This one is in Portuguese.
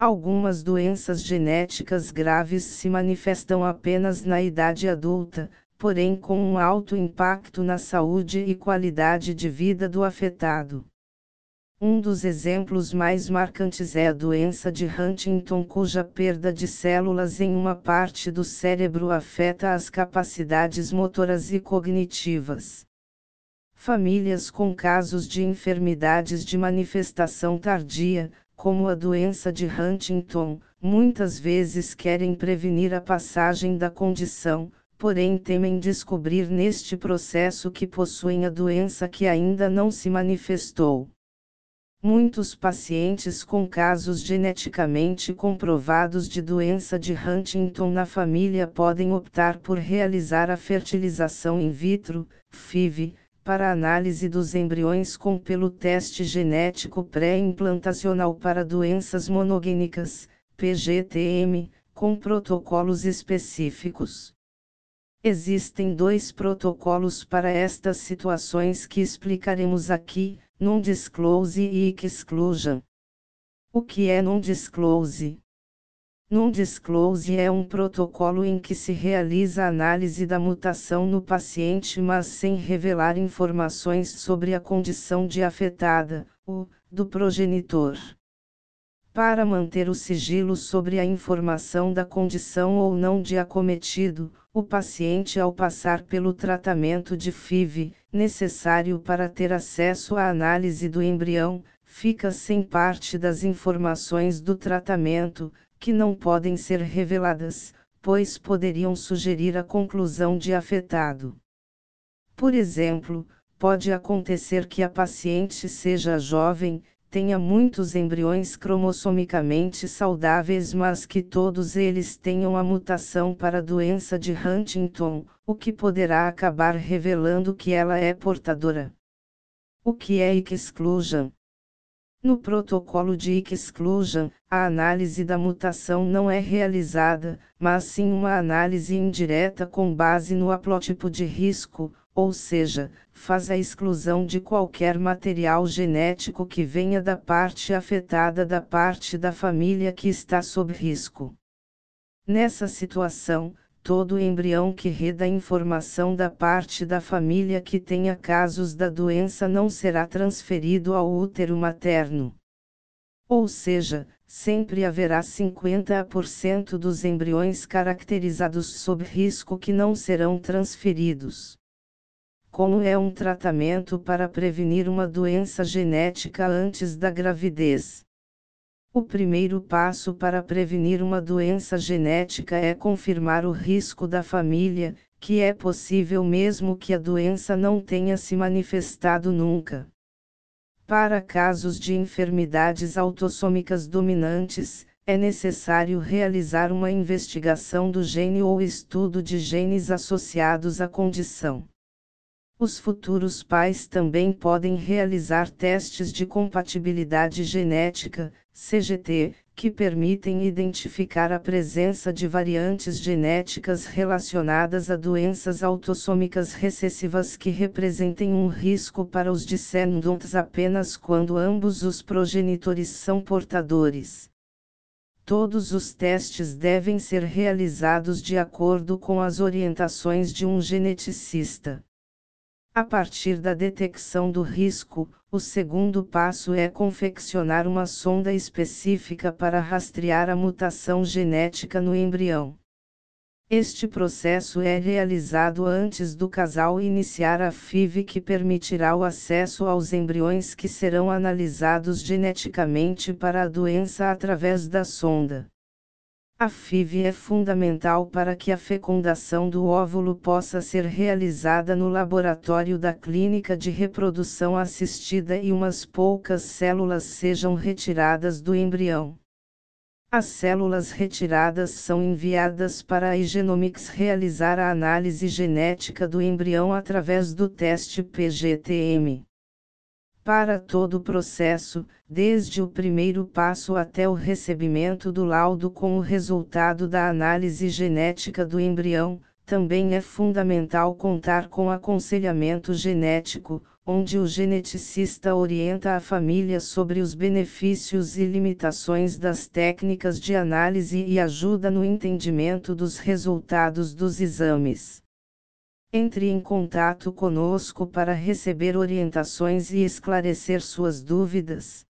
Algumas doenças genéticas graves se manifestam apenas na idade adulta, porém com um alto impacto na saúde e qualidade de vida do afetado. Um dos exemplos mais marcantes é a doença de Huntington, cuja perda de células em uma parte do cérebro afeta as capacidades motoras e cognitivas. Famílias com casos de enfermidades de manifestação tardia, como a doença de Huntington, muitas vezes querem prevenir a passagem da condição, porém temem descobrir neste processo que possuem a doença que ainda não se manifestou. Muitos pacientes com casos geneticamente comprovados de doença de Huntington na família podem optar por realizar a fertilização in vitro, FIV, para análise dos embriões com pelo teste genético pré-implantacional para doenças monogênicas, PGTM, com protocolos específicos. Existem dois protocolos para estas situações que explicaremos aqui non-disclose e exclusion. O que é non-disclose? Non-disclose é um protocolo em que se realiza a análise da mutação no paciente mas sem revelar informações sobre a condição de afetada, ou, do progenitor. Para manter o sigilo sobre a informação da condição ou não de acometido, o paciente ao passar pelo tratamento de FIV, necessário para ter acesso à análise do embrião, fica sem parte das informações do tratamento, que não podem ser reveladas, pois poderiam sugerir a conclusão de afetado. Por exemplo, pode acontecer que a paciente seja jovem, tenha muitos embriões cromossomicamente saudáveis, mas que todos eles tenham a mutação para a doença de Huntington, o que poderá acabar revelando que ela é portadora. O que é exclusion? No protocolo de exclusion, a análise da mutação não é realizada, mas sim uma análise indireta com base no haplotipo de risco, ou seja, faz a exclusão de qualquer material genético que venha da parte afetada da parte da família que está sob risco. Nessa situação, todo embrião que reda informação da parte da família que tenha casos da doença não será transferido ao útero materno. Ou seja, sempre haverá 50% dos embriões caracterizados sob risco que não serão transferidos. Como é um tratamento para prevenir uma doença genética antes da gravidez? O primeiro passo para prevenir uma doença genética é confirmar o risco da família, que é possível mesmo que a doença não tenha se manifestado nunca. Para casos de enfermidades autossômicas dominantes, é necessário realizar uma investigação do gene ou estudo de genes associados à condição. Os futuros pais também podem realizar testes de compatibilidade genética, CGT, que permitem identificar a presença de variantes genéticas relacionadas a doenças autossômicas recessivas que representem um risco para os descendentes apenas quando ambos os progenitores são portadores. Todos os testes devem ser realizados de acordo com as orientações de um geneticista. A partir da detecção do risco, o segundo passo é confeccionar uma sonda específica para rastrear a mutação genética no embrião. Este processo é realizado antes do casal iniciar a FIV que permitirá o acesso aos embriões que serão analisados geneticamente para a doença através da sonda. A FIV é fundamental para que a fecundação do óvulo possa ser realizada no laboratório da clínica de reprodução assistida e umas poucas células sejam retiradas do embrião. As células retiradas são enviadas para a Igenomics realizar a análise genética do embrião através do teste PGTM. Para todo o processo, desde o primeiro passo até o recebimento do laudo com o resultado da análise genética do embrião, também é fundamental contar com aconselhamento genético, onde o geneticista orienta a família sobre os benefícios e limitações das técnicas de análise e ajuda no entendimento dos resultados dos exames. Entre em contato conosco para receber orientações e esclarecer suas dúvidas.